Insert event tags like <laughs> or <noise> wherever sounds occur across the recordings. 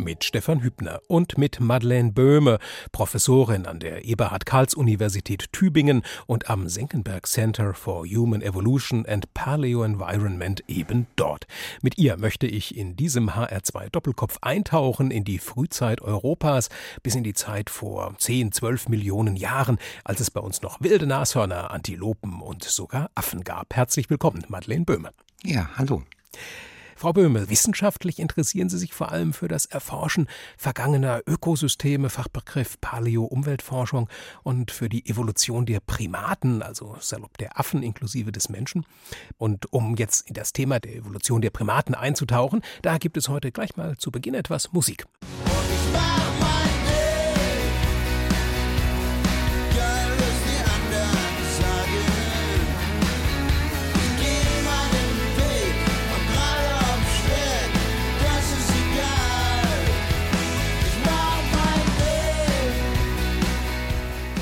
mit Stefan Hübner und mit Madeleine Böhme, Professorin an der Eberhard-Karls-Universität Tübingen und am Senckenberg Center for Human Evolution and Paleo-Environment eben dort. Mit ihr möchte ich in diesem HR2 Doppelkopf eintauchen in die Frühzeit Europas bis in die Zeit vor 10, 12 Millionen Jahren, als es bei uns noch wilde Nashörner, Antilopen und sogar Affen gab. Herzlich willkommen, Madeleine Böhme. Ja, hallo. Frau Böhme, wissenschaftlich interessieren Sie sich vor allem für das Erforschen vergangener Ökosysteme, Fachbegriff Paleo-Umweltforschung und für die Evolution der Primaten, also salopp der Affen inklusive des Menschen. Und um jetzt in das Thema der Evolution der Primaten einzutauchen, da gibt es heute gleich mal zu Beginn etwas Musik.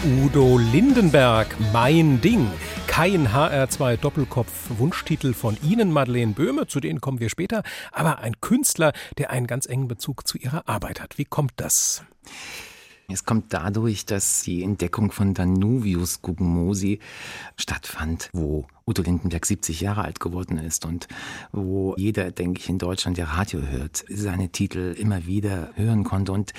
Udo Lindenberg, Mein Ding. Kein HR2 Doppelkopf Wunschtitel von Ihnen, Madeleine Böhme, zu denen kommen wir später, aber ein Künstler, der einen ganz engen Bezug zu Ihrer Arbeit hat. Wie kommt das? Es kommt dadurch, dass die Entdeckung von Danuvius Guggenmosi stattfand, wo Udo Lindenberg 70 Jahre alt geworden ist und wo jeder, denke ich, in Deutschland, der Radio hört, seine Titel immer wieder hören konnte. Und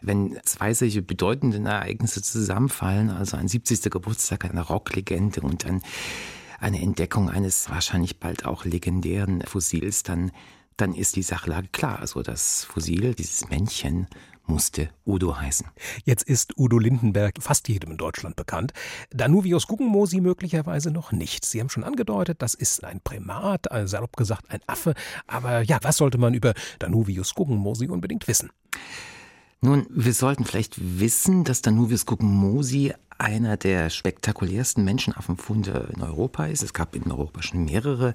wenn zwei solche bedeutenden Ereignisse zusammenfallen, also ein 70. Geburtstag einer Rocklegende und ein, eine Entdeckung eines wahrscheinlich bald auch legendären Fossils, dann dann ist die Sachlage klar. Also das Fossil, dieses Männchen, musste Udo heißen. Jetzt ist Udo Lindenberg fast jedem in Deutschland bekannt. Danuvius Guggenmosi möglicherweise noch nicht. Sie haben schon angedeutet, das ist ein Primat, also salopp gesagt ein Affe. Aber ja, was sollte man über Danuvius Guggenmosi unbedingt wissen? Nun, wir sollten vielleicht wissen, dass Danuvius Guggenmosi einer der spektakulärsten Menschenaffenfunde in Europa ist. Es gab in Europa schon mehrere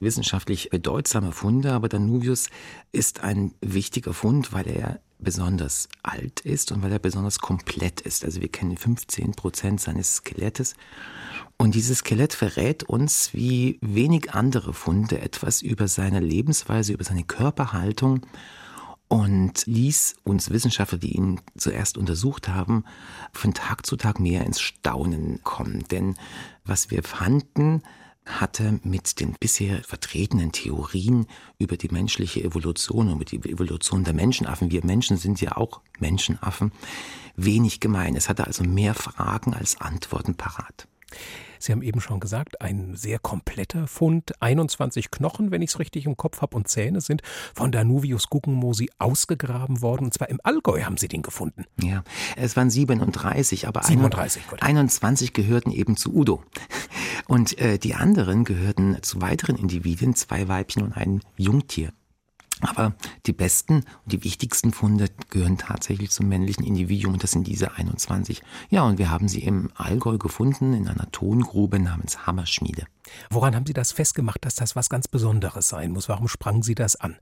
wissenschaftlich bedeutsame Funde, aber Danuvius ist ein wichtiger Fund, weil er besonders alt ist und weil er besonders komplett ist. Also wir kennen 15 Prozent seines Skelettes. Und dieses Skelett verrät uns wie wenig andere Funde etwas über seine Lebensweise, über seine Körperhaltung und ließ uns Wissenschaftler, die ihn zuerst untersucht haben, von Tag zu Tag mehr ins Staunen kommen. Denn was wir fanden, hatte mit den bisher vertretenen Theorien über die menschliche Evolution und über die Evolution der Menschenaffen, wir Menschen sind ja auch Menschenaffen, wenig gemein. Es hatte also mehr Fragen als Antworten parat. Sie haben eben schon gesagt, ein sehr kompletter Fund. 21 Knochen, wenn ich es richtig im Kopf habe, und Zähne sind von Danuvius Guggenmosi ausgegraben worden. Und zwar im Allgäu haben Sie den gefunden. Ja, es waren 37, aber 37, 21 gehörten eben zu Udo. Und äh, die anderen gehörten zu weiteren Individuen, zwei Weibchen und ein Jungtier. Aber die besten und die wichtigsten Funde gehören tatsächlich zum männlichen Individuum und das sind diese 21. Ja, und wir haben sie im Allgäu gefunden in einer Tongrube namens Hammerschmiede. Woran haben Sie das festgemacht, dass das was ganz Besonderes sein muss? Warum sprangen Sie das an?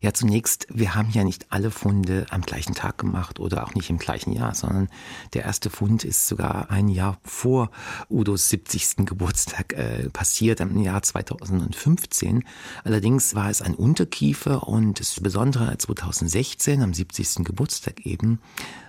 Ja, zunächst, wir haben ja nicht alle Funde am gleichen Tag gemacht oder auch nicht im gleichen Jahr, sondern der erste Fund ist sogar ein Jahr vor Udos 70. Geburtstag äh, passiert, im Jahr 2015. Allerdings war es ein Unterkiefer und das Besondere 2016, am 70. Geburtstag eben,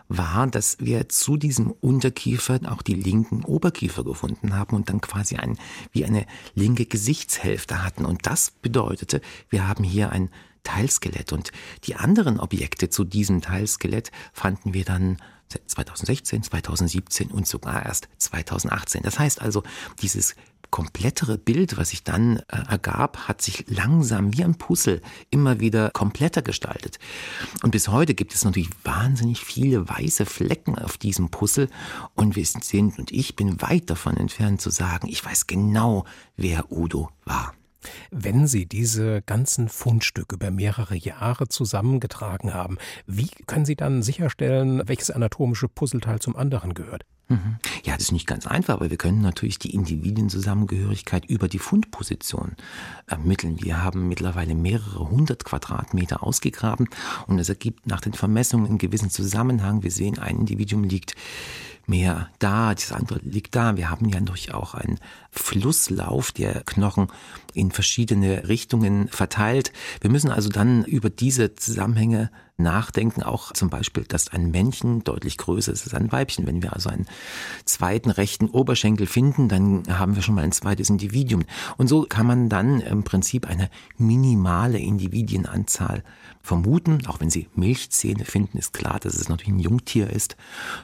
war, dass wir zu diesem Unterkiefer auch die linken Oberkiefer gefunden haben und dann quasi ein, wie eine linke Gesichtshälfte hatten. Und das bedeutete, wir haben hier ein Teilskelett. Und die anderen Objekte zu diesem Teilskelett fanden wir dann 2016, 2017 und sogar erst 2018. Das heißt also, dieses komplettere Bild, was sich dann äh, ergab, hat sich langsam wie ein Puzzle immer wieder kompletter gestaltet. Und bis heute gibt es natürlich wahnsinnig viele weiße Flecken auf diesem Puzzle und wir sind und ich bin weit davon entfernt zu sagen, ich weiß genau, wer Udo war. Wenn Sie diese ganzen Fundstücke über mehrere Jahre zusammengetragen haben, wie können Sie dann sicherstellen, welches anatomische Puzzleteil zum anderen gehört? Mhm. Ja, das ist nicht ganz einfach, aber wir können natürlich die Individuenzusammengehörigkeit über die Fundposition ermitteln. Wir haben mittlerweile mehrere hundert Quadratmeter ausgegraben und es ergibt nach den Vermessungen einen gewissen Zusammenhang. Wir sehen, ein Individuum liegt mehr da, das andere liegt da. Wir haben ja durch auch einen Flusslauf der Knochen in verschiedene Richtungen verteilt. Wir müssen also dann über diese Zusammenhänge nachdenken, auch zum Beispiel, dass ein Männchen deutlich größer ist als ein Weibchen. Wenn wir also einen zweiten rechten Oberschenkel finden, dann haben wir schon mal ein zweites Individuum. Und so kann man dann im Prinzip eine minimale Individuenanzahl vermuten. Auch wenn Sie Milchzähne finden, ist klar, dass es natürlich ein Jungtier ist,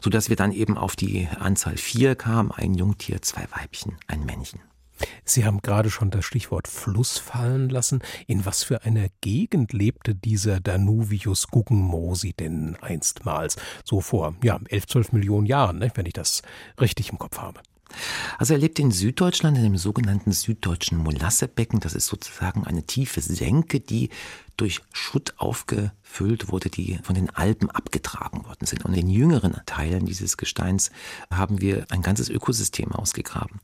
sodass wir dann eben auf die Anzahl vier kamen. Ein Jungtier, zwei Weibchen, ein Männchen. Sie haben gerade schon das Stichwort Fluss fallen lassen. In was für einer Gegend lebte dieser Danuvius Guggenmosi denn einstmals? So vor, ja, 11, 12 Millionen Jahren, ne, wenn ich das richtig im Kopf habe. Also er lebt in Süddeutschland, in dem sogenannten süddeutschen Molassebecken. Das ist sozusagen eine tiefe Senke, die durch Schutt aufgefüllt wurde, die von den Alpen abgetragen worden sind. Und in den jüngeren Teilen dieses Gesteins haben wir ein ganzes Ökosystem ausgegraben.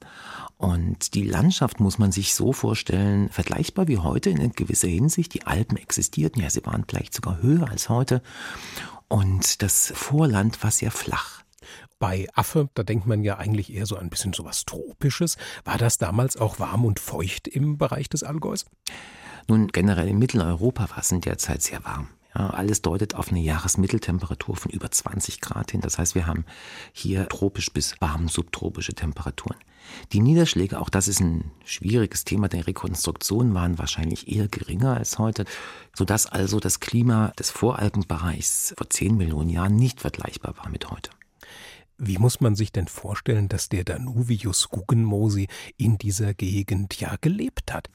Und die Landschaft muss man sich so vorstellen, vergleichbar wie heute in gewisser Hinsicht. Die Alpen existierten, ja, sie waren vielleicht sogar höher als heute. Und das Vorland war sehr flach. Bei Affe, da denkt man ja eigentlich eher so ein bisschen so was Tropisches. War das damals auch warm und feucht im Bereich des Allgäus? Nun, generell in Mitteleuropa war es in der Zeit sehr warm. Ja, alles deutet auf eine Jahresmitteltemperatur von über 20 Grad hin. Das heißt, wir haben hier tropisch bis warm subtropische Temperaturen. Die Niederschläge, auch das ist ein schwieriges Thema der Rekonstruktion, waren wahrscheinlich eher geringer als heute, sodass also das Klima des Voralpenbereichs vor 10 Millionen Jahren nicht vergleichbar war mit heute. Wie muss man sich denn vorstellen, dass der Danuvius Guggenmosi in dieser Gegend ja gelebt hat?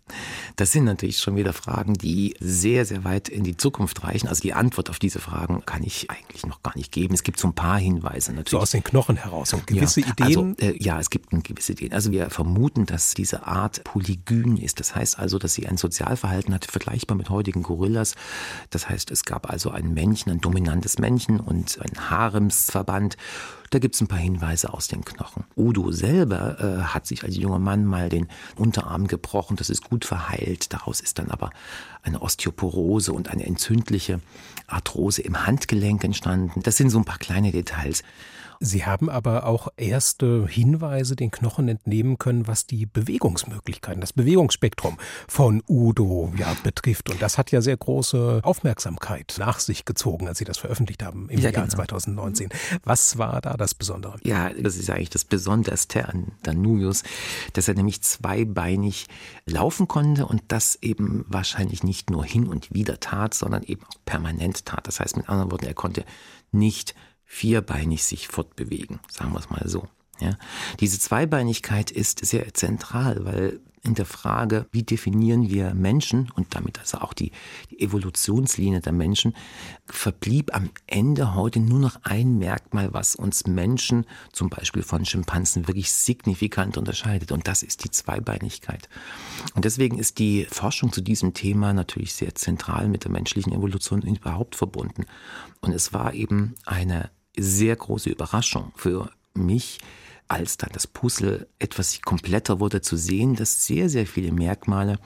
Das sind natürlich schon wieder Fragen, die sehr, sehr weit in die Zukunft reichen. Also die Antwort auf diese Fragen kann ich eigentlich noch gar nicht geben. Es gibt so ein paar Hinweise natürlich. So aus den Knochen heraus und gewisse ja, Ideen? Also, äh, ja, es gibt gewisse Ideen. Also wir vermuten, dass diese Art polygyn ist. Das heißt also, dass sie ein Sozialverhalten hat, vergleichbar mit heutigen Gorillas. Das heißt, es gab also ein Männchen, ein dominantes Männchen und ein Haremsverband. Da gibt es ein paar Hinweise aus den Knochen. Udo selber äh, hat sich als junger Mann mal den Unterarm gebrochen. Das ist gut verheilt. Daraus ist dann aber eine Osteoporose und eine entzündliche Arthrose im Handgelenk entstanden. Das sind so ein paar kleine Details. Sie haben aber auch erste Hinweise den Knochen entnehmen können, was die Bewegungsmöglichkeiten, das Bewegungsspektrum von Udo ja betrifft. Und das hat ja sehr große Aufmerksamkeit nach sich gezogen, als Sie das veröffentlicht haben im ja, Jahr genau. 2019. Was war da das Besondere? Ja, das ist eigentlich das Besonderste an Danuvius, dass er nämlich zweibeinig laufen konnte und das eben wahrscheinlich nicht nur hin und wieder tat, sondern eben auch permanent tat. Das heißt mit anderen Worten, er konnte nicht vierbeinig sich fortbewegen, sagen wir es mal so. Ja. Diese Zweibeinigkeit ist sehr zentral, weil in der Frage, wie definieren wir Menschen und damit also auch die, die, Evolutionslinie der Menschen, verblieb am Ende heute nur noch ein Merkmal, was uns Menschen zum Beispiel von Schimpansen wirklich signifikant unterscheidet und das ist die Zweibeinigkeit. Und deswegen ist die Forschung zu diesem Thema natürlich sehr zentral mit der menschlichen Evolution überhaupt verbunden. Und es war eben eine sehr große Überraschung für mich, als dann das Puzzle etwas kompletter wurde zu sehen, dass sehr, sehr viele Merkmale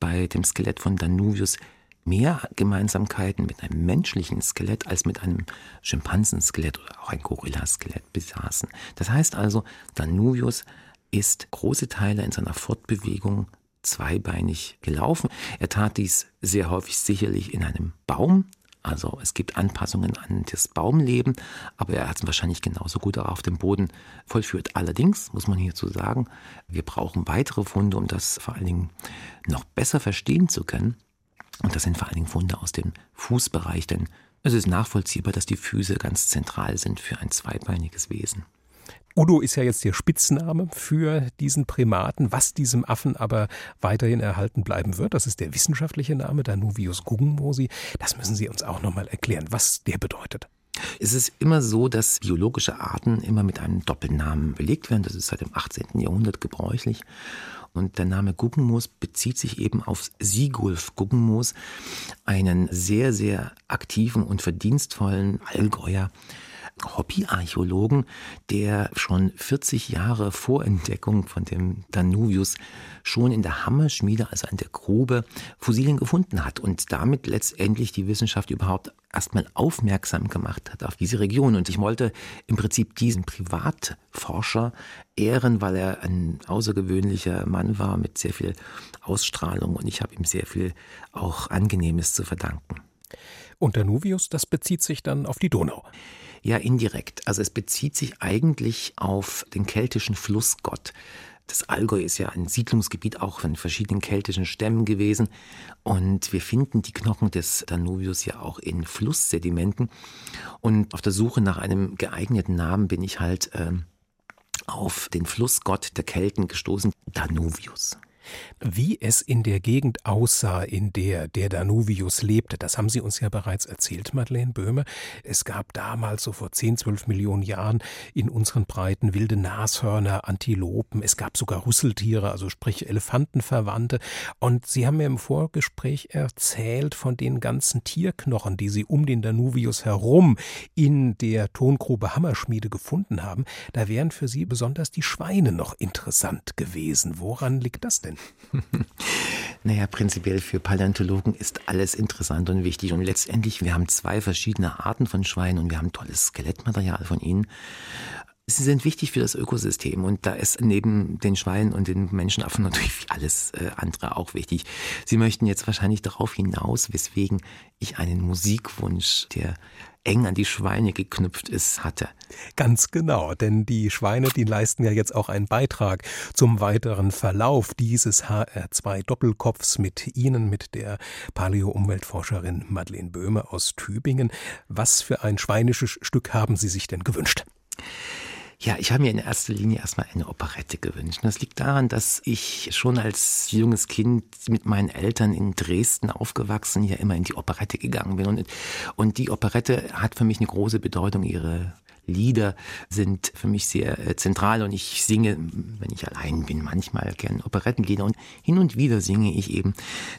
bei dem Skelett von Danuvius mehr Gemeinsamkeiten mit einem menschlichen Skelett als mit einem Schimpansenskelett oder auch ein Gorillaskelett besaßen. Das heißt also, Danuvius ist große Teile in seiner Fortbewegung zweibeinig gelaufen. Er tat dies sehr häufig sicherlich in einem Baum, also es gibt Anpassungen an das Baumleben, aber er hat es wahrscheinlich genauso gut auch auf dem Boden vollführt. Allerdings muss man hierzu sagen, wir brauchen weitere Funde, um das vor allen Dingen noch besser verstehen zu können. Und das sind vor allen Dingen Funde aus dem Fußbereich, denn es ist nachvollziehbar, dass die Füße ganz zentral sind für ein zweibeiniges Wesen. Udo ist ja jetzt der Spitzname für diesen Primaten, was diesem Affen aber weiterhin erhalten bleiben wird. Das ist der wissenschaftliche Name, Danuvius guggenmosi. Das müssen Sie uns auch nochmal erklären, was der bedeutet. Es ist immer so, dass biologische Arten immer mit einem Doppelnamen belegt werden. Das ist seit dem 18. Jahrhundert gebräuchlich. Und der Name Guggenmoos bezieht sich eben auf Sigulf Guggenmoos, einen sehr, sehr aktiven und verdienstvollen Allgäuer, Hobbyarchäologen, der schon 40 Jahre vor Entdeckung von dem Danuvius schon in der Hammerschmiede, also in der Grube, Fossilien gefunden hat und damit letztendlich die Wissenschaft überhaupt erstmal aufmerksam gemacht hat auf diese Region. Und ich wollte im Prinzip diesen Privatforscher ehren, weil er ein außergewöhnlicher Mann war mit sehr viel Ausstrahlung und ich habe ihm sehr viel auch Angenehmes zu verdanken. Und Danuvius, das bezieht sich dann auf die Donau. Ja, indirekt. Also es bezieht sich eigentlich auf den keltischen Flussgott. Das Allgäu ist ja ein Siedlungsgebiet auch von verschiedenen keltischen Stämmen gewesen. Und wir finden die Knochen des Danuvius ja auch in Flusssedimenten. Und auf der Suche nach einem geeigneten Namen bin ich halt äh, auf den Flussgott der Kelten gestoßen, Danuvius. Wie es in der Gegend aussah, in der der Danuvius lebte, das haben Sie uns ja bereits erzählt, Madeleine Böhme. Es gab damals, so vor 10, 12 Millionen Jahren, in unseren Breiten wilde Nashörner, Antilopen, es gab sogar Rüsseltiere, also sprich Elefantenverwandte. Und Sie haben mir im Vorgespräch erzählt von den ganzen Tierknochen, die Sie um den Danuvius herum in der Tongrube Hammerschmiede gefunden haben. Da wären für Sie besonders die Schweine noch interessant gewesen. Woran liegt das denn? <laughs> naja, prinzipiell für Paläontologen ist alles interessant und wichtig. Und letztendlich, wir haben zwei verschiedene Arten von Schweinen und wir haben tolles Skelettmaterial von ihnen. Sie sind wichtig für das Ökosystem und da ist neben den Schweinen und den Menschenaffen natürlich <laughs> alles äh, andere auch wichtig. Sie möchten jetzt wahrscheinlich darauf hinaus, weswegen ich einen Musikwunsch, der eng an die Schweine geknüpft ist, hatte. Ganz genau, denn die Schweine, die leisten ja jetzt auch einen Beitrag zum weiteren Verlauf dieses HR2-Doppelkopfs mit Ihnen, mit der Paleo-Umweltforscherin Madeleine Böhme aus Tübingen. Was für ein schweinisches Stück haben Sie sich denn gewünscht? Ja, ich habe mir in erster Linie erstmal eine Operette gewünscht. das liegt daran, dass ich schon als junges Kind mit meinen Eltern in Dresden aufgewachsen, hier immer in die Operette gegangen bin. Und, und die Operette hat für mich eine große Bedeutung. Ihre Lieder sind für mich sehr äh, zentral und ich singe, wenn ich allein bin, manchmal gern Operettenlieder und hin und wieder singe ich eben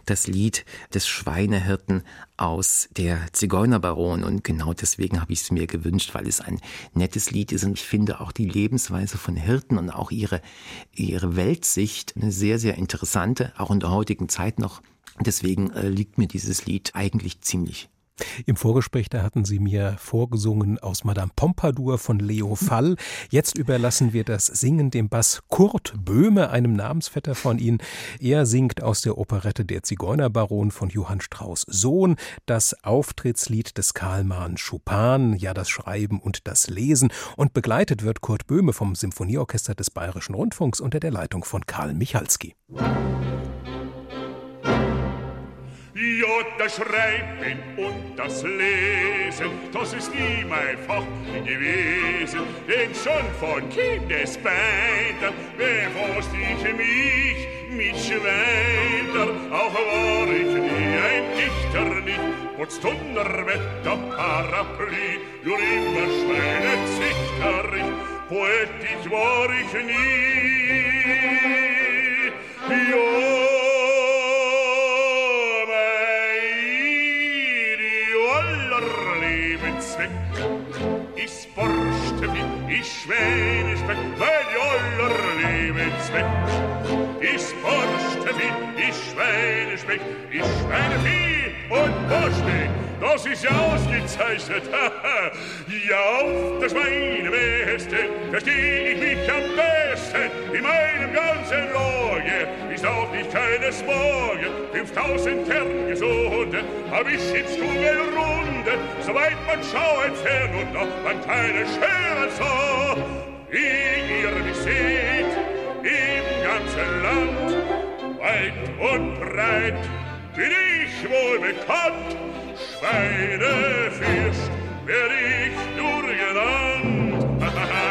das Lied des Schweinehirten aus der Zigeunerbaron und genau deswegen habe ich es mir gewünscht, weil es ein nettes Lied ist und ich finde auch die Lebensweise von Hirten und auch ihre, ihre Weltsicht eine sehr, sehr interessante, auch in der heutigen Zeit noch. Deswegen äh, liegt mir dieses Lied eigentlich ziemlich im Vorgespräch, da hatten Sie mir vorgesungen aus Madame Pompadour von Leo Fall. Jetzt überlassen wir das Singen dem Bass Kurt Böhme, einem Namensvetter von Ihnen. Er singt aus der Operette Der Zigeunerbaron von Johann Strauss Sohn, das Auftrittslied des Karlmann Chopin, ja das Schreiben und das Lesen. Und begleitet wird Kurt Böhme vom Symphonieorchester des Bayerischen Rundfunks unter der Leitung von Karl Michalski. Ja, das Schreiben und das Lesen, das ist nie mein Fach gewesen. Denn schon von Kindesbeinen befasst ich mich mit Schweinen. Auch war ich nie ein Dichter, nicht trotz Donnerwetter, Parapluie, nur immer Schweinezüchter, poetisch war ich nie. Ich Schwäne speck, weil joller Lebenszweck. Ich forschte wie, ich Schwäne speck, ich Schwäne wie und Borspeck. Das ist ja ausgezeichnet, <laughs> ja, auf das meine Westen versteh ich mich am besten. In meinem ganzen Lage ist auch nicht keines Morgen. 5000 Kern gesunden hab ich in Stugelrunde, soweit man schaut fern und noch man keine Schere sah. Wie ihr mich seht, im ganzen Land, weit und breit, bin ich wohl bekannt, Schweinefürst werd ich nur genannt. <laughs>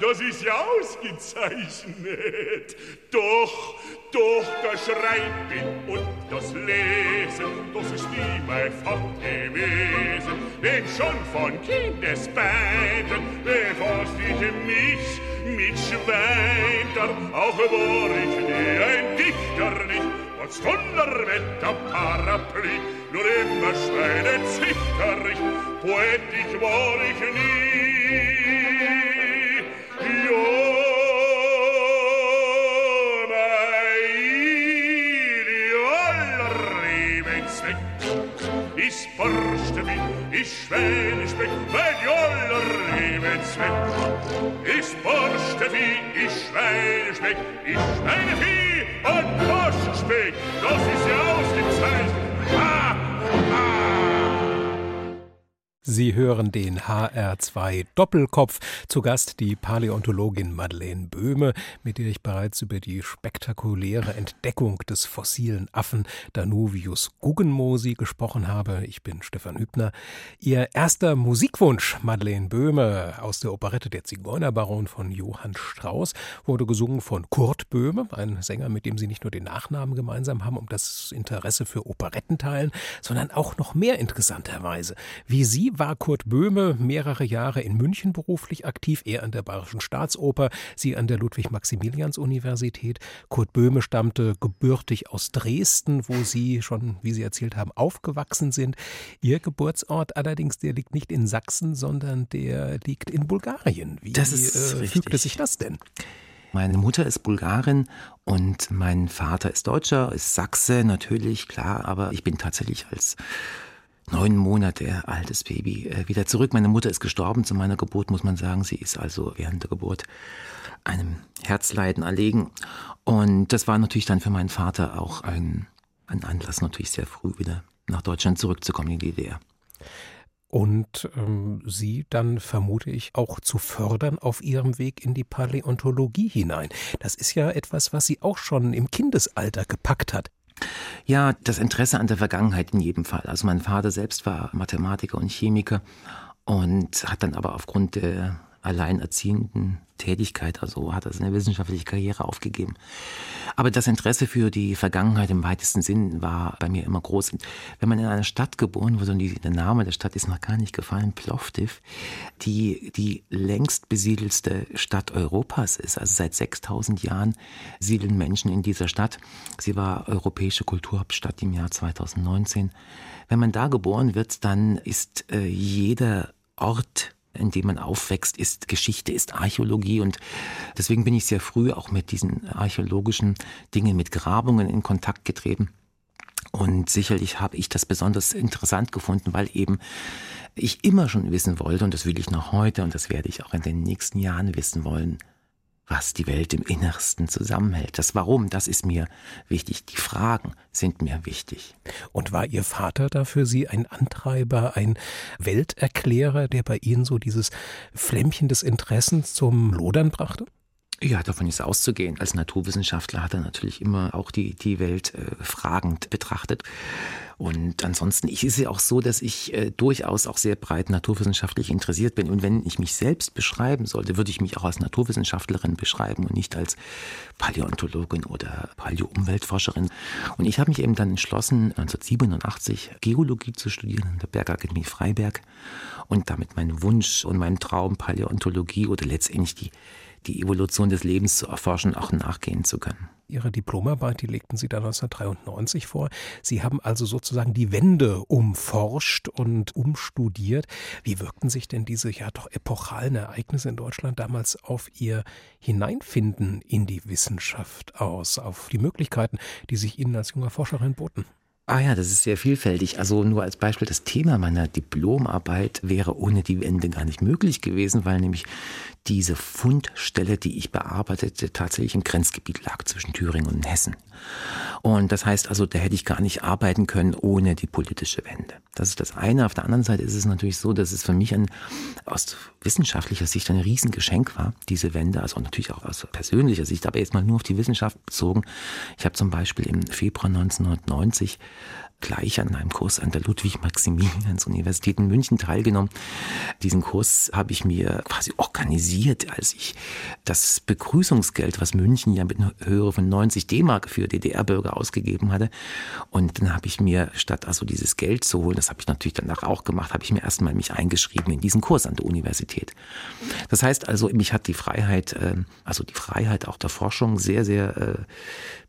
Das ist ja ausgezeichnet. Doch, doch das Schreiben und das Lesen, das ist nie mein Fach gewesen. Denn schon von Kindesbeinen befasst ich mich mit Schweiter, auch war ich nie ein Dichter nicht, trotz Donnerwetter, Parapluie, nur immer schweinezichterig, poetisch war ich nie. Jo, ins Bett. is forschte mich, ich schwänisch mich, mein joller Lebens weg. Ich forschte mich, ich schwänisch mich, ich und forschte mich, das ist ja Sie hören den HR2 Doppelkopf. Zu Gast die Paläontologin Madeleine Böhme, mit der ich bereits über die spektakuläre Entdeckung des fossilen Affen Danuvius Guggenmosi gesprochen habe. Ich bin Stefan Hübner. Ihr erster Musikwunsch, Madeleine Böhme, aus der Operette Der Zigeunerbaron von Johann Strauss, wurde gesungen von Kurt Böhme, ein Sänger, mit dem Sie nicht nur den Nachnamen gemeinsam haben, um das Interesse für Operetten teilen, sondern auch noch mehr interessanterweise, wie Sie war Kurt Böhme mehrere Jahre in München beruflich aktiv, er an der Bayerischen Staatsoper, sie an der Ludwig-Maximilians-Universität. Kurt Böhme stammte gebürtig aus Dresden, wo sie schon, wie Sie erzählt haben, aufgewachsen sind. Ihr Geburtsort allerdings, der liegt nicht in Sachsen, sondern der liegt in Bulgarien. Wie das ist äh, fügte sich das denn? Meine Mutter ist Bulgarin und mein Vater ist Deutscher, ist Sachse natürlich, klar, aber ich bin tatsächlich als neun Monate altes Baby äh, wieder zurück. Meine Mutter ist gestorben zu meiner Geburt, muss man sagen. Sie ist also während der Geburt einem Herzleiden erlegen. Und das war natürlich dann für meinen Vater auch ein, ein Anlass, natürlich sehr früh wieder nach Deutschland zurückzukommen in die DDR. Und ähm, Sie dann, vermute ich, auch zu fördern auf Ihrem Weg in die Paläontologie hinein. Das ist ja etwas, was Sie auch schon im Kindesalter gepackt hat. Ja, das Interesse an der Vergangenheit in jedem Fall. Also mein Vater selbst war Mathematiker und Chemiker und hat dann aber aufgrund der alleinerziehenden Tätigkeit, also hat er seine wissenschaftliche Karriere aufgegeben. Aber das Interesse für die Vergangenheit im weitesten Sinn war bei mir immer groß. Wenn man in einer Stadt geboren wurde, und die, der Name der Stadt ist noch gar nicht gefallen, Plovdiv, die die längst besiedelste Stadt Europas ist, also seit 6000 Jahren siedeln Menschen in dieser Stadt. Sie war europäische Kulturhauptstadt im Jahr 2019. Wenn man da geboren wird, dann ist äh, jeder Ort in dem man aufwächst, ist Geschichte, ist Archäologie und deswegen bin ich sehr früh auch mit diesen archäologischen Dingen, mit Grabungen in Kontakt getreten. Und sicherlich habe ich das besonders interessant gefunden, weil eben ich immer schon wissen wollte, und das will ich noch heute und das werde ich auch in den nächsten Jahren wissen wollen, was die Welt im Innersten zusammenhält. Das Warum, das ist mir wichtig. Die Fragen sind mir wichtig. Und war Ihr Vater da für Sie ein Antreiber, ein Welterklärer, der bei Ihnen so dieses Flämmchen des Interessens zum Lodern brachte? Ja, davon ist auszugehen. Als Naturwissenschaftler hat er natürlich immer auch die, die Welt äh, fragend betrachtet. Und ansonsten ist es ja auch so, dass ich äh, durchaus auch sehr breit naturwissenschaftlich interessiert bin. Und wenn ich mich selbst beschreiben sollte, würde ich mich auch als Naturwissenschaftlerin beschreiben und nicht als Paläontologin oder Paläo-Umweltforscherin. Und ich habe mich eben dann entschlossen, 1987 Geologie zu studieren an der Bergakademie Freiberg und damit meinen Wunsch und meinen Traum Paläontologie oder letztendlich die die Evolution des Lebens zu erforschen, auch nachgehen zu können. Ihre Diplomarbeit, die legten Sie da 1993 vor. Sie haben also sozusagen die Wende umforscht und umstudiert. Wie wirkten sich denn diese ja doch epochalen Ereignisse in Deutschland damals auf Ihr Hineinfinden in die Wissenschaft aus, auf die Möglichkeiten, die sich Ihnen als junger Forscherin boten? Ah ja, das ist sehr vielfältig. Also nur als Beispiel, das Thema meiner Diplomarbeit wäre ohne die Wende gar nicht möglich gewesen, weil nämlich diese Fundstelle, die ich bearbeitete, tatsächlich im Grenzgebiet lag zwischen Thüringen und Hessen. Und das heißt also, da hätte ich gar nicht arbeiten können ohne die politische Wende. Das ist das eine. Auf der anderen Seite ist es natürlich so, dass es für mich ein, aus wissenschaftlicher Sicht ein Riesengeschenk war, diese Wende, also natürlich auch aus persönlicher Sicht, aber jetzt mal nur auf die Wissenschaft bezogen. Ich habe zum Beispiel im Februar 1990 gleich an einem Kurs an der Ludwig-Maximilians-Universität in München teilgenommen. Diesen Kurs habe ich mir quasi organisiert, als ich das Begrüßungsgeld, was München ja mit einer Höhe von 90 D-Mark für DDR-Bürger ausgegeben hatte. Und dann habe ich mir, statt also dieses Geld zu holen, das habe ich natürlich danach auch gemacht, habe ich mir erstmal mich eingeschrieben in diesen Kurs an der Universität. Das heißt also, mich hat die Freiheit, ähm, also die Freiheit auch der Forschung sehr, sehr äh,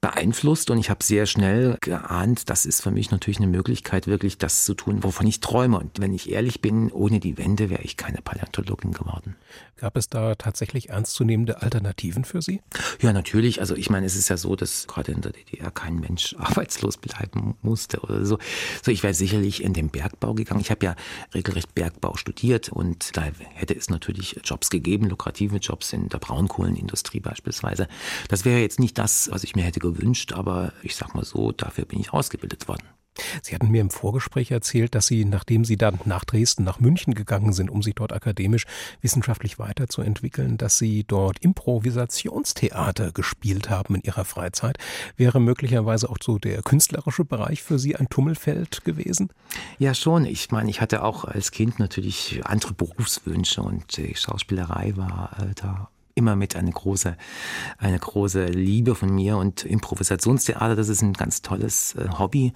beeinflusst und ich habe sehr schnell geahnt, das ist für mich natürlich natürlich eine Möglichkeit, wirklich das zu tun, wovon ich träume. Und wenn ich ehrlich bin, ohne die Wende wäre ich keine Paläontologin geworden. Gab es da tatsächlich ernstzunehmende Alternativen für Sie? Ja, natürlich. Also ich meine, es ist ja so, dass gerade in der DDR kein Mensch <laughs> arbeitslos bleiben musste oder so. So, ich wäre sicherlich in den Bergbau gegangen. Ich habe ja regelrecht Bergbau studiert und da hätte es natürlich Jobs gegeben, lukrative Jobs in der Braunkohlenindustrie beispielsweise. Das wäre jetzt nicht das, was ich mir hätte gewünscht, aber ich sag mal so, dafür bin ich ausgebildet worden. Sie hatten mir im Vorgespräch erzählt, dass Sie, nachdem Sie dann nach Dresden, nach München gegangen sind, um sich dort akademisch, wissenschaftlich weiterzuentwickeln, dass Sie dort Improvisationstheater gespielt haben in Ihrer Freizeit. Wäre möglicherweise auch so der künstlerische Bereich für Sie ein Tummelfeld gewesen? Ja, schon. Ich meine, ich hatte auch als Kind natürlich andere Berufswünsche und die Schauspielerei war äh, da immer mit eine große, eine große Liebe von mir und Improvisationstheater, das ist ein ganz tolles äh, Hobby.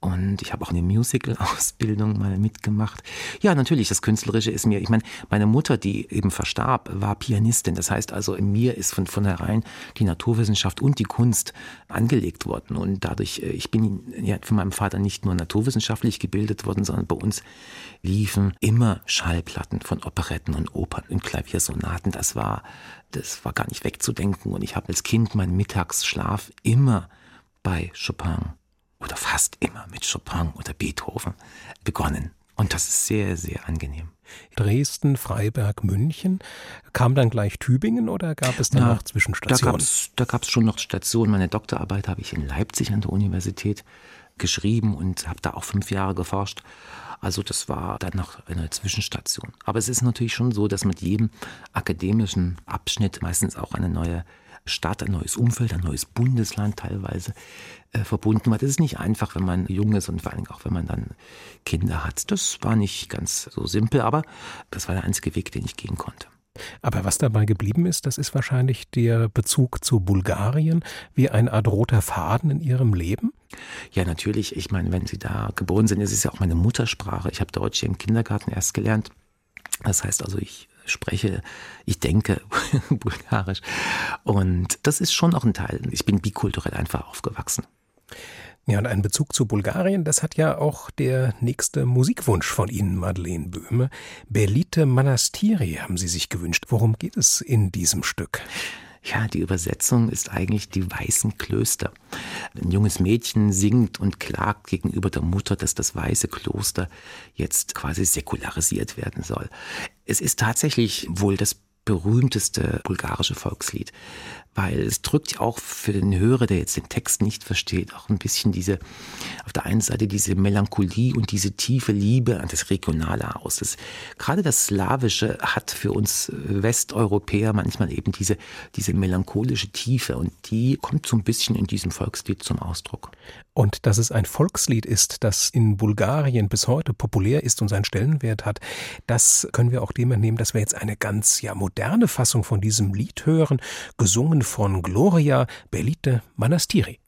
Und ich habe auch eine Musical-Ausbildung mal mitgemacht. Ja, natürlich, das Künstlerische ist mir, ich meine, meine Mutter, die eben verstarb, war Pianistin, das heißt also, in mir ist von vornherein die Naturwissenschaft und die Kunst angelegt worden. Und dadurch, äh, ich bin ja von meinem Vater nicht nur naturwissenschaftlich gebildet worden, sondern bei uns liefen immer Schallplatten von Operetten und Opern und Klaviersonaten, das war das war gar nicht wegzudenken. Und ich habe als Kind meinen Mittagsschlaf immer bei Chopin oder fast immer mit Chopin oder Beethoven begonnen. Und das ist sehr, sehr angenehm. Dresden, Freiberg, München. Kam dann gleich Tübingen oder gab es dann noch Zwischenstationen? Da gab es schon noch Stationen. Meine Doktorarbeit habe ich in Leipzig an der Universität geschrieben und habe da auch fünf Jahre geforscht. Also das war dann noch eine Zwischenstation. Aber es ist natürlich schon so, dass mit jedem akademischen Abschnitt meistens auch eine neue Stadt, ein neues Umfeld, ein neues Bundesland teilweise äh, verbunden war. Das ist nicht einfach, wenn man jung ist und vor allem auch, wenn man dann Kinder hat. Das war nicht ganz so simpel, aber das war der einzige Weg, den ich gehen konnte. Aber was dabei geblieben ist, das ist wahrscheinlich der Bezug zu Bulgarien, wie ein Art roter Faden in Ihrem Leben? Ja, natürlich. Ich meine, wenn Sie da geboren sind, ist es ja auch meine Muttersprache. Ich habe Deutsch hier im Kindergarten erst gelernt. Das heißt also, ich spreche, ich denke <laughs> Bulgarisch. Und das ist schon auch ein Teil. Ich bin bikulturell einfach aufgewachsen. Ja, und einen Bezug zu Bulgarien, das hat ja auch der nächste Musikwunsch von Ihnen, Madeleine Böhme. Belite Manastiri haben Sie sich gewünscht. Worum geht es in diesem Stück? Ja, die Übersetzung ist eigentlich die weißen Klöster. Ein junges Mädchen singt und klagt gegenüber der Mutter, dass das weiße Kloster jetzt quasi säkularisiert werden soll. Es ist tatsächlich wohl das berühmteste bulgarische Volkslied weil es drückt ja auch für den Hörer, der jetzt den Text nicht versteht, auch ein bisschen diese, auf der einen Seite diese Melancholie und diese tiefe Liebe an das Regionale aus. Das, gerade das Slawische hat für uns Westeuropäer manchmal eben diese, diese melancholische Tiefe und die kommt so ein bisschen in diesem Volkslied zum Ausdruck. Und dass es ein Volkslied ist, das in Bulgarien bis heute populär ist und seinen Stellenwert hat, das können wir auch dem entnehmen, dass wir jetzt eine ganz ja moderne Fassung von diesem Lied hören, gesungen von Gloria Belite Manastiri.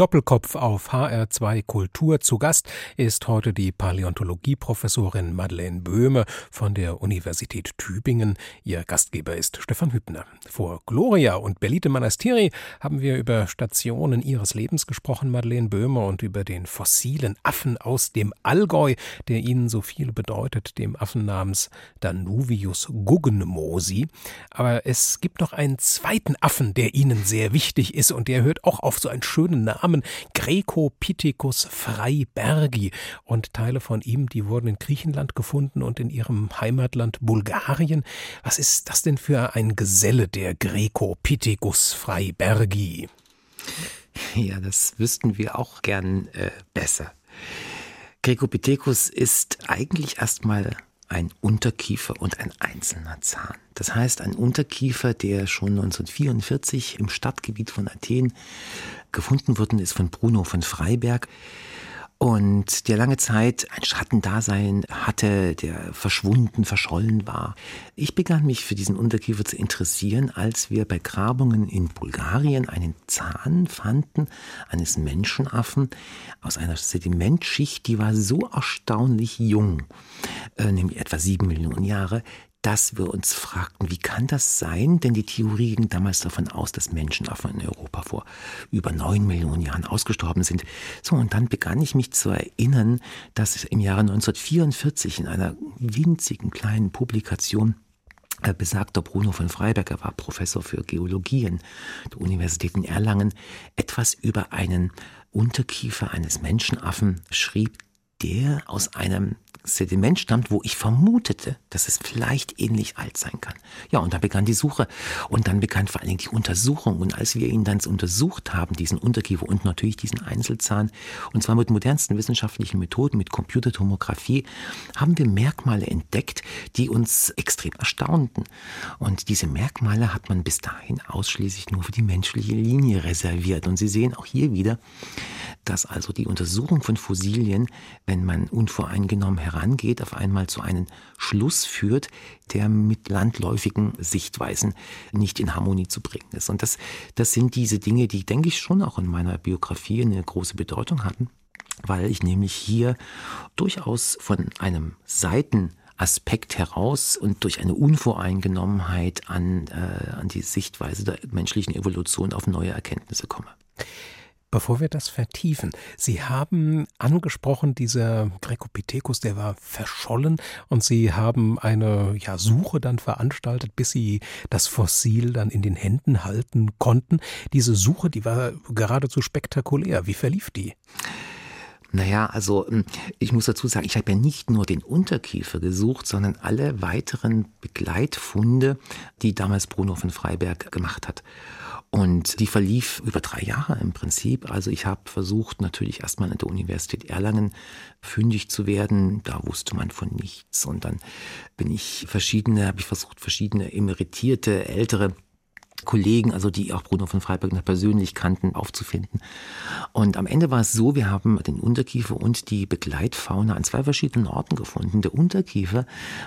Doppelkopf auf HR2 Kultur zu Gast ist heute die Paläontologieprofessorin Madeleine Böhme von der Universität Tübingen. Ihr Gastgeber ist Stefan Hübner. Vor Gloria und Belite Manastiri haben wir über Stationen ihres Lebens gesprochen, Madeleine Böhme, und über den fossilen Affen aus dem Allgäu, der ihnen so viel bedeutet, dem Affen namens Danuvius guggenmosi. Aber es gibt noch einen zweiten Affen, der ihnen sehr wichtig ist und der hört auch auf so ein schönes schönen Namen Grecopithecus freibergi und Teile von ihm, die wurden in Griechenland gefunden und in ihrem Heimatland Bulgarien. Was ist das denn für ein Geselle, der Grecopithecus freibergi? Ja, das wüssten wir auch gern äh, besser. Grecopithecus ist eigentlich erstmal ein Unterkiefer und ein einzelner Zahn. Das heißt, ein Unterkiefer, der schon 1944 im Stadtgebiet von Athen gefunden worden ist von Bruno von Freiberg und der lange Zeit ein Schattendasein hatte, der verschwunden, verschollen war. Ich begann mich für diesen Unterkiefer zu interessieren, als wir bei Grabungen in Bulgarien einen Zahn fanden eines Menschenaffen aus einer Sedimentschicht, die war so erstaunlich jung, äh, nämlich etwa sieben Millionen Jahre, dass wir uns fragten, wie kann das sein? Denn die Theorie ging damals davon aus, dass Menschenaffen in Europa vor über neun Millionen Jahren ausgestorben sind. So, und dann begann ich mich zu erinnern, dass im Jahre 1944 in einer winzigen kleinen Publikation äh, besagter Bruno von Freiberg, er war Professor für Geologie an der Universität in Erlangen, etwas über einen Unterkiefer eines Menschenaffen schrieb, der aus einem Sediment stammt, wo ich vermutete, dass es vielleicht ähnlich alt sein kann. Ja, und da begann die Suche und dann begann vor allen Dingen die Untersuchung. Und als wir ihn dann untersucht haben, diesen Unterkiefer und natürlich diesen Einzelzahn, und zwar mit modernsten wissenschaftlichen Methoden, mit Computertomographie, haben wir Merkmale entdeckt, die uns extrem erstaunten. Und diese Merkmale hat man bis dahin ausschließlich nur für die menschliche Linie reserviert. Und Sie sehen auch hier wieder, dass also die Untersuchung von Fossilien, wenn man unvoreingenommen herangeht, auf einmal zu einem Schluss führt, der mit landläufigen Sichtweisen nicht in Harmonie zu bringen ist. Und das, das sind diese Dinge, die, denke ich, schon auch in meiner Biografie eine große Bedeutung hatten, weil ich nämlich hier durchaus von einem Seiten Aspekt heraus und durch eine Unvoreingenommenheit an, äh, an die Sichtweise der menschlichen Evolution auf neue Erkenntnisse komme. Bevor wir das vertiefen, Sie haben angesprochen, dieser Grecopithecus, der war verschollen und Sie haben eine ja, Suche dann veranstaltet, bis Sie das Fossil dann in den Händen halten konnten. Diese Suche, die war geradezu spektakulär. Wie verlief die? Naja, also hm, ich muss dazu sagen, ich habe ja nicht nur den Unterkiefer gesucht, sondern alle weiteren Begleitfunde, die damals Bruno von Freiberg gemacht hat. Und die verlief über drei Jahre im Prinzip. Also ich habe versucht, natürlich erstmal an der Universität Erlangen fündig zu werden. Da wusste man von nichts. Und dann bin ich verschiedene, habe ich versucht, verschiedene emeritierte, ältere Kollegen, also die auch Bruno von Freiberg persönlich kannten, aufzufinden. Und am Ende war es so, wir haben den Unterkiefer und die Begleitfauna an zwei verschiedenen Orten gefunden. Der Unterkiefer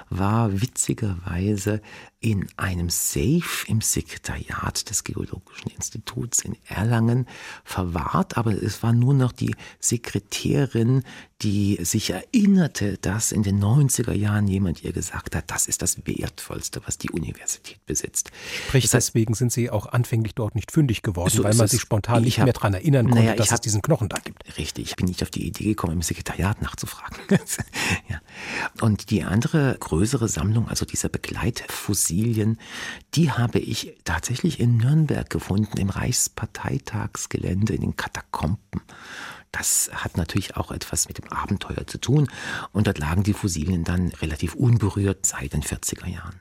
war witzigerweise in einem Safe im Sekretariat des Geologischen Instituts in Erlangen verwahrt, aber es war nur noch die Sekretärin, die sich erinnerte, dass in den 90er Jahren jemand ihr gesagt hat, das ist das Wertvollste, was die Universität besitzt. Sprich, das heißt, deswegen sind Sie auch anfänglich dort nicht fündig geworden, so weil man sich spontan nicht hab, mehr daran erinnern konnte, naja, dass hab, es diesen Knochen da gibt. Richtig, ich bin nicht auf die Idee gekommen, im Sekretariat nachzufragen. <laughs> ja. Und die andere größere Sammlung, also dieser Begleitfossilien, die habe ich tatsächlich in Nürnberg gefunden, im Reichsparteitagsgelände, in den Katakomben. Das hat natürlich auch etwas mit dem Abenteuer zu tun. Und dort lagen die Fossilien dann relativ unberührt seit den 40er Jahren.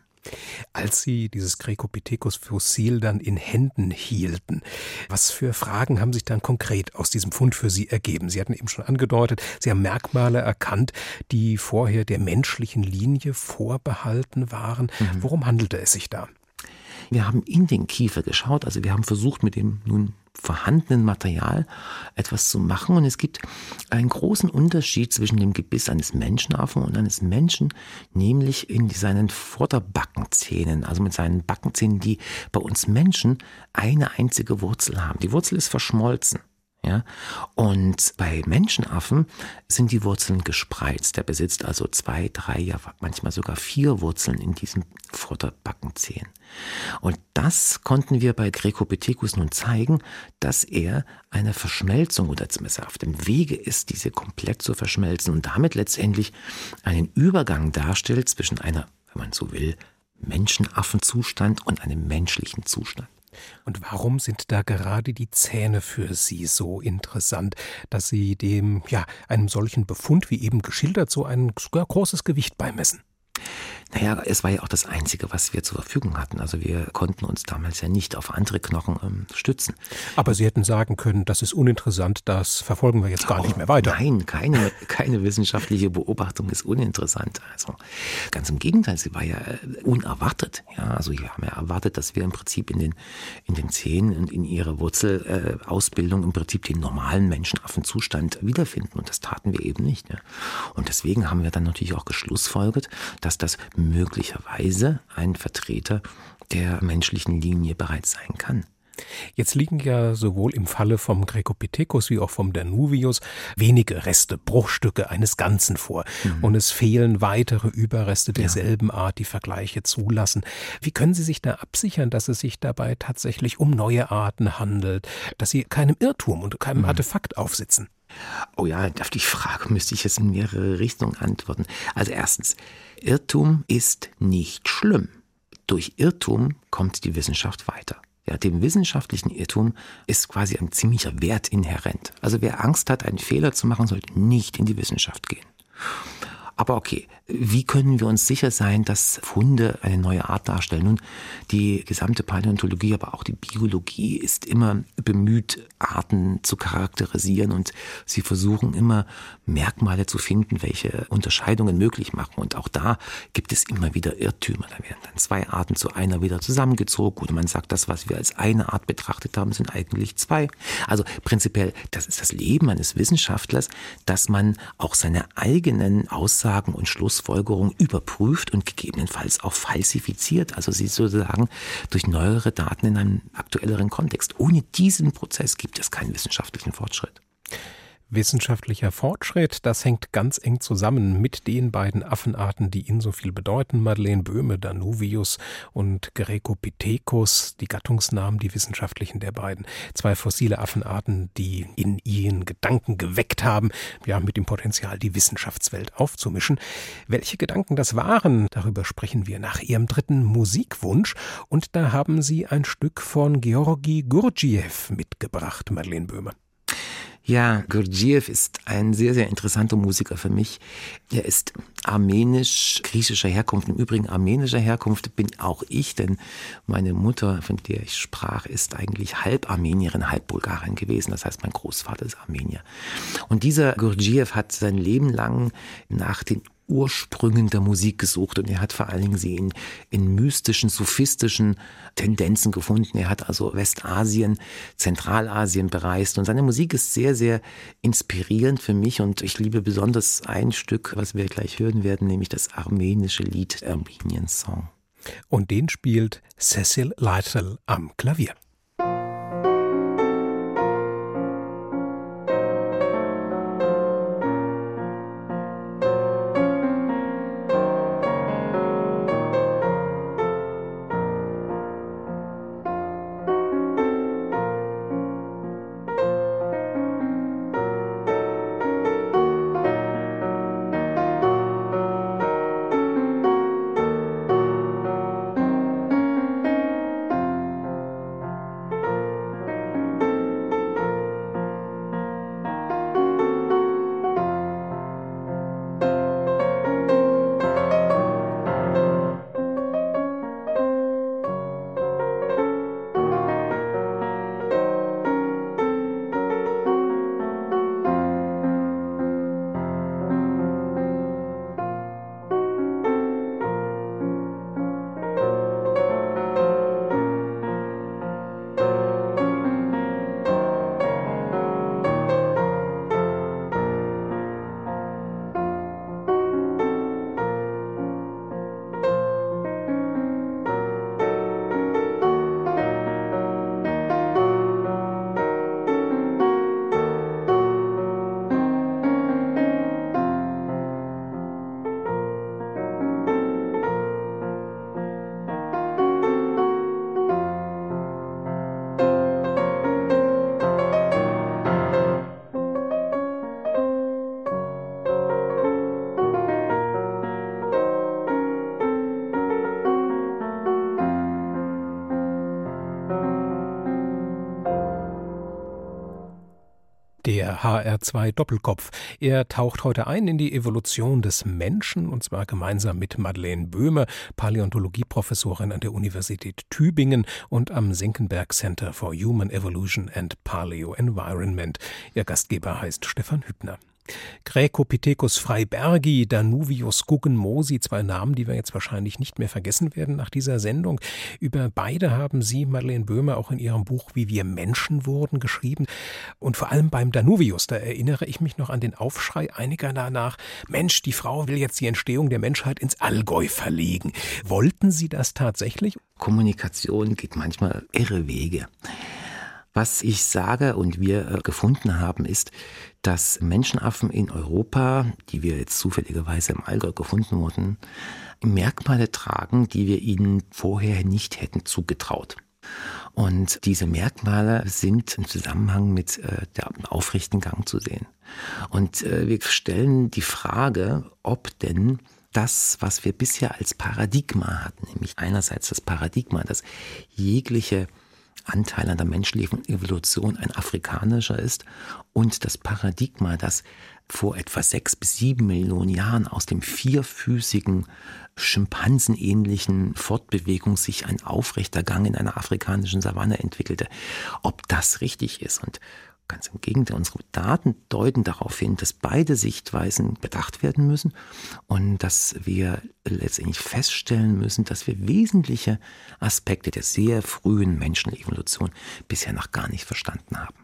Als Sie dieses Grecopithecus-Fossil dann in Händen hielten, was für Fragen haben sich dann konkret aus diesem Fund für Sie ergeben? Sie hatten eben schon angedeutet, Sie haben Merkmale erkannt, die vorher der menschlichen Linie vorbehalten waren. Mhm. Worum handelte es sich da? Wir haben in den Kiefer geschaut, also wir haben versucht, mit dem nun vorhandenen Material etwas zu machen. Und es gibt einen großen Unterschied zwischen dem Gebiss eines Menschenaffen und eines Menschen, nämlich in seinen Vorderbackenzähnen, also mit seinen Backenzähnen, die bei uns Menschen eine einzige Wurzel haben. Die Wurzel ist verschmolzen. Ja? Und bei Menschenaffen sind die Wurzeln gespreizt. Der besitzt also zwei, drei, ja manchmal sogar vier Wurzeln in diesem Vorderbackenzehen. Und das konnten wir bei Grecopithecus nun zeigen, dass er eine Verschmelzung oder zumindest auf dem Wege ist, diese komplett zu verschmelzen und damit letztendlich einen Übergang darstellt zwischen einer, wenn man so will, Menschenaffenzustand und einem menschlichen Zustand. Und warum sind da gerade die Zähne für Sie so interessant, dass Sie dem, ja, einem solchen Befund wie eben geschildert so ein großes Gewicht beimessen? Naja, es war ja auch das Einzige, was wir zur Verfügung hatten. Also wir konnten uns damals ja nicht auf andere Knochen ähm, stützen. Aber Sie hätten sagen können, das ist uninteressant, das verfolgen wir jetzt gar oh, nicht mehr weiter. Nein, keine, keine wissenschaftliche Beobachtung ist uninteressant. Also ganz im Gegenteil, sie war ja äh, unerwartet. Ja, also wir haben ja erwartet, dass wir im Prinzip in den, in den Zähnen und in ihrer Wurzelausbildung äh, im Prinzip den normalen Menschenaffenzustand wiederfinden. Und das taten wir eben nicht. Ja. Und deswegen haben wir dann natürlich auch geschlussfolgert, dass das möglicherweise ein Vertreter der menschlichen Linie bereits sein kann. Jetzt liegen ja sowohl im Falle vom Grecopithecus wie auch vom Danuvius wenige Reste, Bruchstücke eines Ganzen vor. Mhm. Und es fehlen weitere Überreste derselben ja. Art, die Vergleiche zulassen. Wie können Sie sich da absichern, dass es sich dabei tatsächlich um neue Arten handelt, dass Sie keinem Irrtum und keinem mhm. Artefakt aufsitzen? Oh ja, auf die Frage müsste ich jetzt in mehrere Richtungen antworten. Also erstens, Irrtum ist nicht schlimm. Durch Irrtum kommt die Wissenschaft weiter. Ja, dem wissenschaftlichen Irrtum ist quasi ein ziemlicher Wert inhärent. Also wer Angst hat, einen Fehler zu machen, sollte nicht in die Wissenschaft gehen. Aber okay, wie können wir uns sicher sein, dass Funde eine neue Art darstellen? Nun, die gesamte Paläontologie, aber auch die Biologie ist immer bemüht, Arten zu charakterisieren und sie versuchen immer Merkmale zu finden, welche Unterscheidungen möglich machen. Und auch da gibt es immer wieder Irrtümer. Da werden dann zwei Arten zu einer wieder zusammengezogen oder man sagt, das, was wir als eine Art betrachtet haben, sind eigentlich zwei. Also prinzipiell, das ist das Leben eines Wissenschaftlers, dass man auch seine eigenen Aussagen und Schluss Schlussfolgerung überprüft und gegebenenfalls auch falsifiziert, also sie sozusagen durch neuere Daten in einem aktuelleren Kontext. Ohne diesen Prozess gibt es keinen wissenschaftlichen Fortschritt. Wissenschaftlicher Fortschritt, das hängt ganz eng zusammen mit den beiden Affenarten, die Ihnen so viel bedeuten, Madeleine Böhme, Danuvius und Grecopithecus, die Gattungsnamen, die wissenschaftlichen der beiden. Zwei fossile Affenarten, die in Ihren Gedanken geweckt haben, ja, mit dem Potenzial, die Wissenschaftswelt aufzumischen. Welche Gedanken das waren, darüber sprechen wir nach Ihrem dritten Musikwunsch und da haben Sie ein Stück von Georgi Gurdjieff mitgebracht, Madeleine Böhme. Ja, Gurdjieff ist ein sehr, sehr interessanter Musiker für mich. Er ist armenisch-griechischer Herkunft. Im Übrigen armenischer Herkunft bin auch ich, denn meine Mutter, von der ich sprach, ist eigentlich halb Armenierin, halb Bulgarin gewesen. Das heißt, mein Großvater ist Armenier. Und dieser Gurdjieff hat sein Leben lang nach den Ursprüngen der Musik gesucht und er hat vor allen Dingen sie in, in mystischen, sophistischen Tendenzen gefunden. Er hat also Westasien, Zentralasien bereist und seine Musik ist sehr, sehr inspirierend für mich und ich liebe besonders ein Stück, was wir gleich hören werden, nämlich das armenische Lied Armenian Song. Und den spielt Cecil Lytle am Klavier. Der HR2 Doppelkopf. Er taucht heute ein in die Evolution des Menschen und zwar gemeinsam mit Madeleine Böhme, Paläontologieprofessorin an der Universität Tübingen und am Senckenberg Center for Human Evolution and Paleo Environment. Ihr Gastgeber heißt Stefan Hübner. Gräkopithecus freibergi, Danuvius Guggenmosi, zwei Namen, die wir jetzt wahrscheinlich nicht mehr vergessen werden nach dieser Sendung. Über beide haben Sie, Madeleine Böhmer, auch in Ihrem Buch Wie wir Menschen wurden geschrieben. Und vor allem beim Danuvius, da erinnere ich mich noch an den Aufschrei einiger danach, Mensch, die Frau will jetzt die Entstehung der Menschheit ins Allgäu verlegen. Wollten Sie das tatsächlich? Kommunikation geht manchmal irre Wege. Was ich sage und wir äh, gefunden haben, ist, dass Menschenaffen in Europa, die wir jetzt zufälligerweise im Allgäu gefunden wurden, Merkmale tragen, die wir ihnen vorher nicht hätten zugetraut. Und diese Merkmale sind im Zusammenhang mit äh, der aufrechten Gang zu sehen. Und äh, wir stellen die Frage, ob denn das, was wir bisher als Paradigma hatten, nämlich einerseits das Paradigma, dass jegliche Anteil an der menschlichen Evolution ein afrikanischer ist und das Paradigma, das vor etwa sechs bis sieben Millionen Jahren aus dem vierfüßigen, schimpansenähnlichen Fortbewegung sich ein aufrechter Gang in einer afrikanischen Savanne entwickelte, ob das richtig ist. Und Ganz im Gegenteil, unsere Daten deuten darauf hin, dass beide Sichtweisen bedacht werden müssen und dass wir letztendlich feststellen müssen, dass wir wesentliche Aspekte der sehr frühen Menschenevolution bisher noch gar nicht verstanden haben.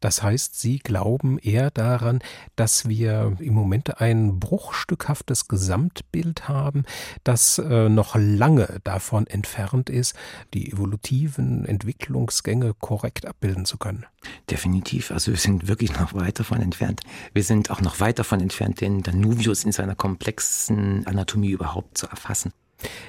Das heißt, Sie glauben eher daran, dass wir im Moment ein bruchstückhaftes Gesamtbild haben, das äh, noch lange davon entfernt ist, die evolutiven Entwicklungsgänge korrekt abbilden zu können. Definitiv. Also wir sind wirklich noch weit davon entfernt. Wir sind auch noch weit davon entfernt, den Danuvius in seiner komplexen Anatomie überhaupt zu erfassen.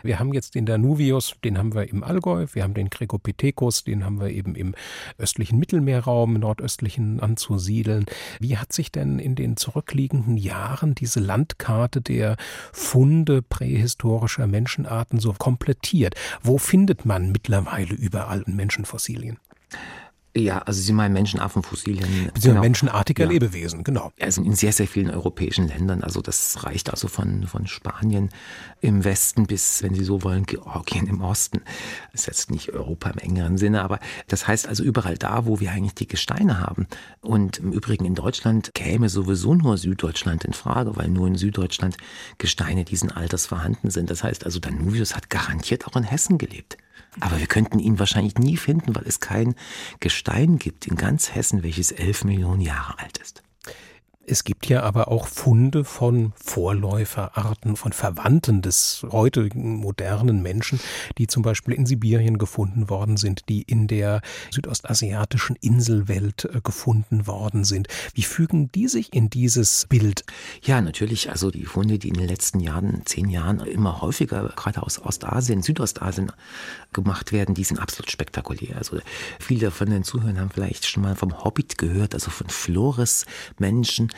Wir haben jetzt den Danuvius, den haben wir im Allgäu, wir haben den Gregopithecus, den haben wir eben im östlichen Mittelmeerraum, nordöstlichen anzusiedeln. Wie hat sich denn in den zurückliegenden Jahren diese Landkarte der Funde prähistorischer Menschenarten so komplettiert? Wo findet man mittlerweile überall Menschenfossilien? Ja, also Sie meinen Menschenaffenfossilien. Beziehungsweise genau. menschenartige ja. Lebewesen, genau. Also in sehr, sehr vielen europäischen Ländern. Also das reicht also von, von Spanien im Westen bis, wenn Sie so wollen, Georgien im Osten. Das ist jetzt nicht Europa im engeren Sinne, aber das heißt also überall da, wo wir eigentlich die Gesteine haben. Und im Übrigen in Deutschland käme sowieso nur Süddeutschland in Frage, weil nur in Süddeutschland Gesteine diesen Alters vorhanden sind. Das heißt also, Danuvius hat garantiert auch in Hessen gelebt. Aber wir könnten ihn wahrscheinlich nie finden, weil es kein Gestein gibt in ganz Hessen, welches elf Millionen Jahre alt ist. Es gibt ja aber auch Funde von Vorläuferarten, von Verwandten des heutigen modernen Menschen, die zum Beispiel in Sibirien gefunden worden sind, die in der südostasiatischen Inselwelt äh, gefunden worden sind. Wie fügen die sich in dieses Bild? Ja, natürlich. Also die Funde, die in den letzten Jahren, zehn Jahren immer häufiger, gerade aus Ostasien, Südostasien gemacht werden, die sind absolut spektakulär. Also viele von den Zuhörern haben vielleicht schon mal vom Hobbit gehört, also von Flores-Menschen,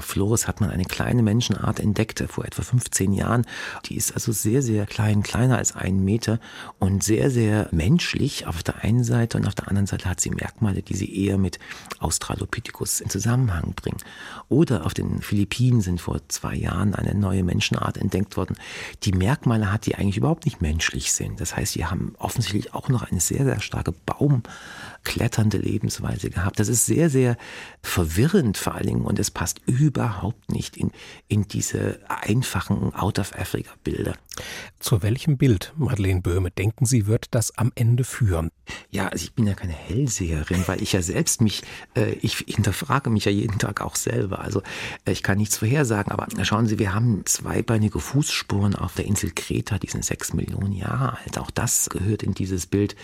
Flores hat man eine kleine Menschenart entdeckt äh, vor etwa 15 Jahren. Die ist also sehr, sehr klein, kleiner als einen Meter und sehr, sehr menschlich auf der einen Seite und auf der anderen Seite hat sie Merkmale, die sie eher mit Australopithecus in Zusammenhang bringen. Oder auf den Philippinen sind vor zwei Jahren eine neue Menschenart entdeckt worden, die Merkmale hat, die eigentlich überhaupt nicht menschlich sind. Das heißt, sie haben offensichtlich auch noch eine sehr, sehr starke Baumkletternde Lebensweise gehabt. Das ist sehr, sehr verwirrend vor allen Dingen und es passt überhaupt nicht in, in diese einfachen Out-of-Africa-Bilder. Zu welchem Bild, Madeleine Böhme, denken Sie, wird das am Ende führen? Ja, also ich bin ja keine Hellseherin, weil ich ja selbst mich, äh, ich hinterfrage mich ja jeden Tag auch selber. Also äh, ich kann nichts vorhersagen, aber schauen Sie, wir haben zweibeinige Fußspuren auf der Insel Kreta, die sind sechs Millionen Jahre alt. Auch das gehört in dieses Bild.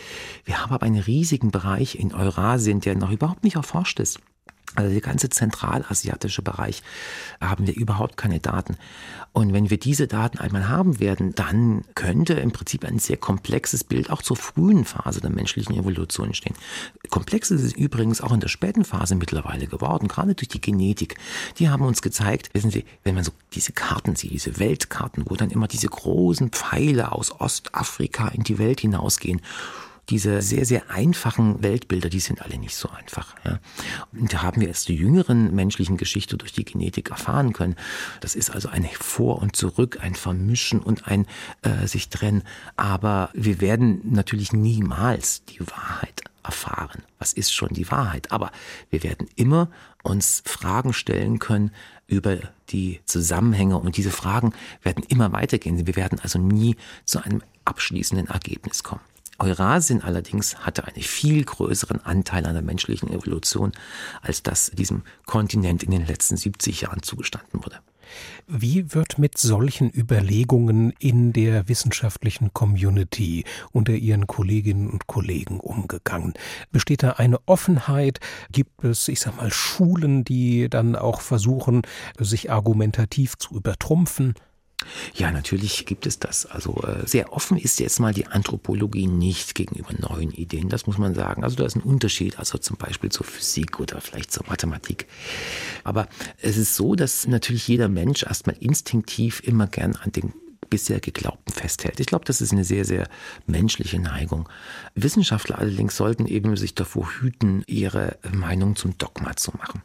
Wir haben aber einen riesigen Bereich in Eurasien, der noch überhaupt nicht erforscht ist. Also der ganze zentralasiatische Bereich haben wir überhaupt keine Daten. Und wenn wir diese Daten einmal haben werden, dann könnte im Prinzip ein sehr komplexes Bild auch zur frühen Phase der menschlichen Evolution entstehen. Komplex ist es übrigens auch in der späten Phase mittlerweile geworden, gerade durch die Genetik. Die haben uns gezeigt, wissen Sie, wenn man so diese Karten sieht, diese Weltkarten, wo dann immer diese großen Pfeile aus Ostafrika in die Welt hinausgehen, diese sehr, sehr einfachen Weltbilder, die sind alle nicht so einfach. Ja. Und da haben wir erst die jüngeren menschlichen Geschichte durch die Genetik erfahren können. Das ist also ein Vor und Zurück, ein Vermischen und ein äh, sich trennen. Aber wir werden natürlich niemals die Wahrheit erfahren. Was ist schon die Wahrheit? Aber wir werden immer uns Fragen stellen können über die Zusammenhänge und diese Fragen werden immer weitergehen. Wir werden also nie zu einem abschließenden Ergebnis kommen. Eurasien allerdings hatte einen viel größeren Anteil an der menschlichen Evolution, als das diesem Kontinent in den letzten 70 Jahren zugestanden wurde. Wie wird mit solchen Überlegungen in der wissenschaftlichen Community unter Ihren Kolleginnen und Kollegen umgegangen? Besteht da eine Offenheit? Gibt es, ich sag mal, Schulen, die dann auch versuchen, sich argumentativ zu übertrumpfen? Ja, natürlich gibt es das. Also äh, sehr offen ist jetzt mal die Anthropologie nicht gegenüber neuen Ideen. Das muss man sagen. Also da ist ein Unterschied, also zum Beispiel zur Physik oder vielleicht zur Mathematik. Aber es ist so, dass natürlich jeder Mensch erstmal instinktiv immer gern an den bisher Geglaubten festhält. Ich glaube, das ist eine sehr, sehr menschliche Neigung. Wissenschaftler allerdings sollten eben sich davor hüten, ihre Meinung zum Dogma zu machen.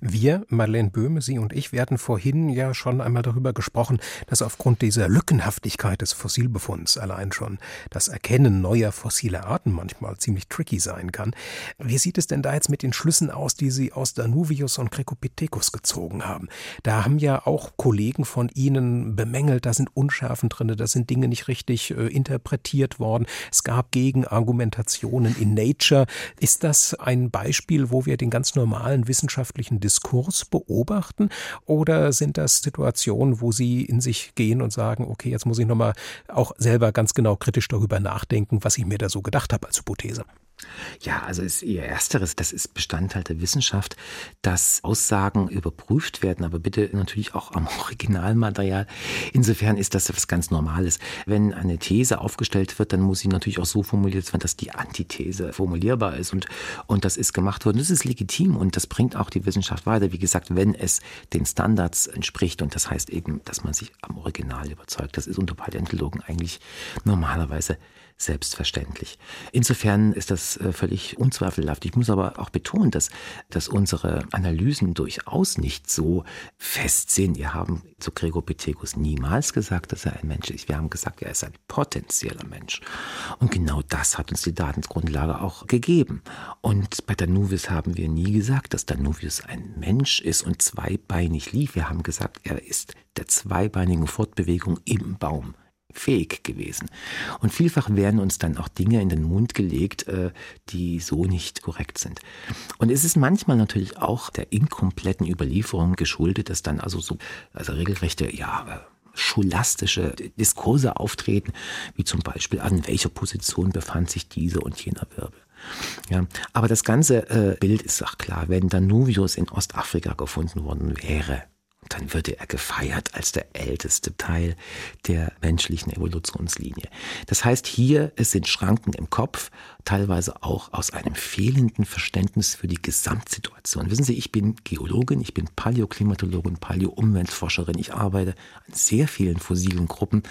Wir, Madeleine Böhme, Sie und ich, hatten vorhin ja schon einmal darüber gesprochen, dass aufgrund dieser Lückenhaftigkeit des Fossilbefunds allein schon das Erkennen neuer fossiler Arten manchmal ziemlich tricky sein kann. Wie sieht es denn da jetzt mit den Schlüssen aus, die Sie aus Danuvius und Cricopithecus gezogen haben? Da haben ja auch Kollegen von Ihnen bemängelt, da sind Unschärfen drin, da sind Dinge nicht richtig äh, interpretiert worden. Es gab Gegenargumentationen in Nature. Ist das ein Beispiel, wo wir den ganz normalen wissenschaftlichen gesellschaftlichen Diskurs beobachten? Oder sind das Situationen, wo Sie in sich gehen und sagen, okay, jetzt muss ich nochmal auch selber ganz genau kritisch darüber nachdenken, was ich mir da so gedacht habe als Hypothese? Ja, also ist eher ersteres, das ist Bestandteil der Wissenschaft, dass Aussagen überprüft werden, aber bitte natürlich auch am <laughs> Originalmaterial. Insofern ist das was ganz Normales. Wenn eine These aufgestellt wird, dann muss sie natürlich auch so formuliert werden, dass die Antithese formulierbar ist und, und das ist gemacht worden. Das ist legitim und das bringt auch die Wissenschaft weiter. Wie gesagt, wenn es den Standards entspricht und das heißt eben, dass man sich am Original überzeugt. Das ist unter Paläontologen eigentlich normalerweise selbstverständlich. Insofern ist das äh, völlig unzweifelhaft. Ich muss aber auch betonen, dass, dass unsere Analysen durchaus nicht so fest sind. Wir haben zu Gregor Pithecus niemals gesagt, dass er ein Mensch ist. Wir haben gesagt, er ist ein potenzieller Mensch. Und genau das hat uns die Datensgrundlage auch gegeben. Und bei Danuvius haben wir nie gesagt, dass Danuvius ein Mensch ist und zweibeinig lief. Wir haben gesagt, er ist der zweibeinigen Fortbewegung im Baum fähig gewesen. Und vielfach werden uns dann auch Dinge in den Mund gelegt, äh, die so nicht korrekt sind. Und es ist manchmal natürlich auch der inkompletten Überlieferung geschuldet, dass dann also so, also regelrechte, ja, äh, scholastische Diskurse auftreten, wie zum Beispiel, an welcher Position befand sich dieser und jener Wirbel. Ja, aber das ganze äh, Bild ist auch klar, wenn Danuvius in Ostafrika gefunden worden wäre, dann würde er gefeiert als der älteste Teil der menschlichen Evolutionslinie. Das heißt, hier es sind Schranken im Kopf, teilweise auch aus einem fehlenden Verständnis für die Gesamtsituation. Wissen Sie, ich bin Geologin, ich bin Paläoklimatologin, Paläo-Umweltforscherin, ich arbeite an sehr vielen fossilen Gruppen.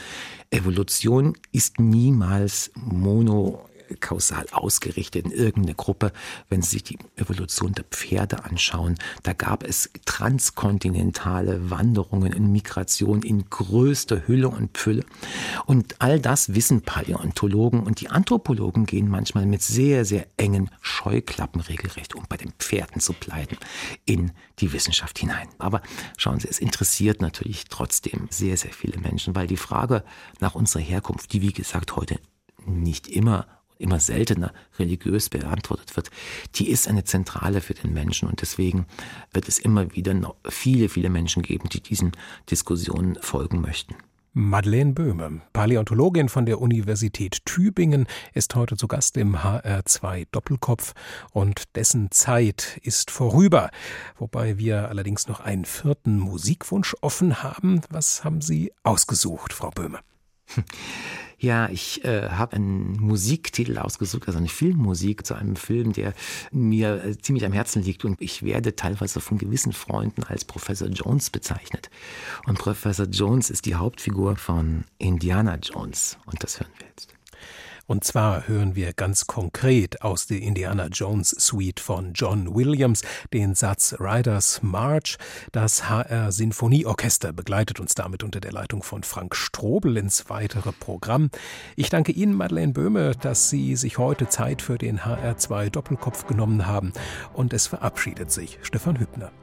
Evolution ist niemals mono kausal ausgerichtet in irgendeine Gruppe. Wenn Sie sich die Evolution der Pferde anschauen, da gab es transkontinentale Wanderungen in Migration in größter Hülle und Fülle. Und all das wissen Paläontologen und die Anthropologen gehen manchmal mit sehr, sehr engen Scheuklappen regelrecht, um bei den Pferden zu bleiben, in die Wissenschaft hinein. Aber schauen Sie, es interessiert natürlich trotzdem sehr, sehr viele Menschen, weil die Frage nach unserer Herkunft, die wie gesagt heute nicht immer immer seltener religiös beantwortet wird, die ist eine zentrale für den Menschen und deswegen wird es immer wieder noch viele, viele Menschen geben, die diesen Diskussionen folgen möchten. Madeleine Böhme, Paläontologin von der Universität Tübingen, ist heute zu Gast im HR2 Doppelkopf und dessen Zeit ist vorüber. Wobei wir allerdings noch einen vierten Musikwunsch offen haben. Was haben Sie ausgesucht, Frau Böhme? <laughs> Ja, ich äh, habe einen Musiktitel ausgesucht, also eine Filmmusik zu einem Film, der mir äh, ziemlich am Herzen liegt und ich werde teilweise von gewissen Freunden als Professor Jones bezeichnet. Und Professor Jones ist die Hauptfigur von Indiana Jones und das hören wir jetzt. Und zwar hören wir ganz konkret aus der Indiana Jones Suite von John Williams den Satz Riders March. Das HR Sinfonieorchester begleitet uns damit unter der Leitung von Frank Strobel ins weitere Programm. Ich danke Ihnen, Madeleine Böhme, dass Sie sich heute Zeit für den HR2 Doppelkopf genommen haben. Und es verabschiedet sich Stefan Hübner.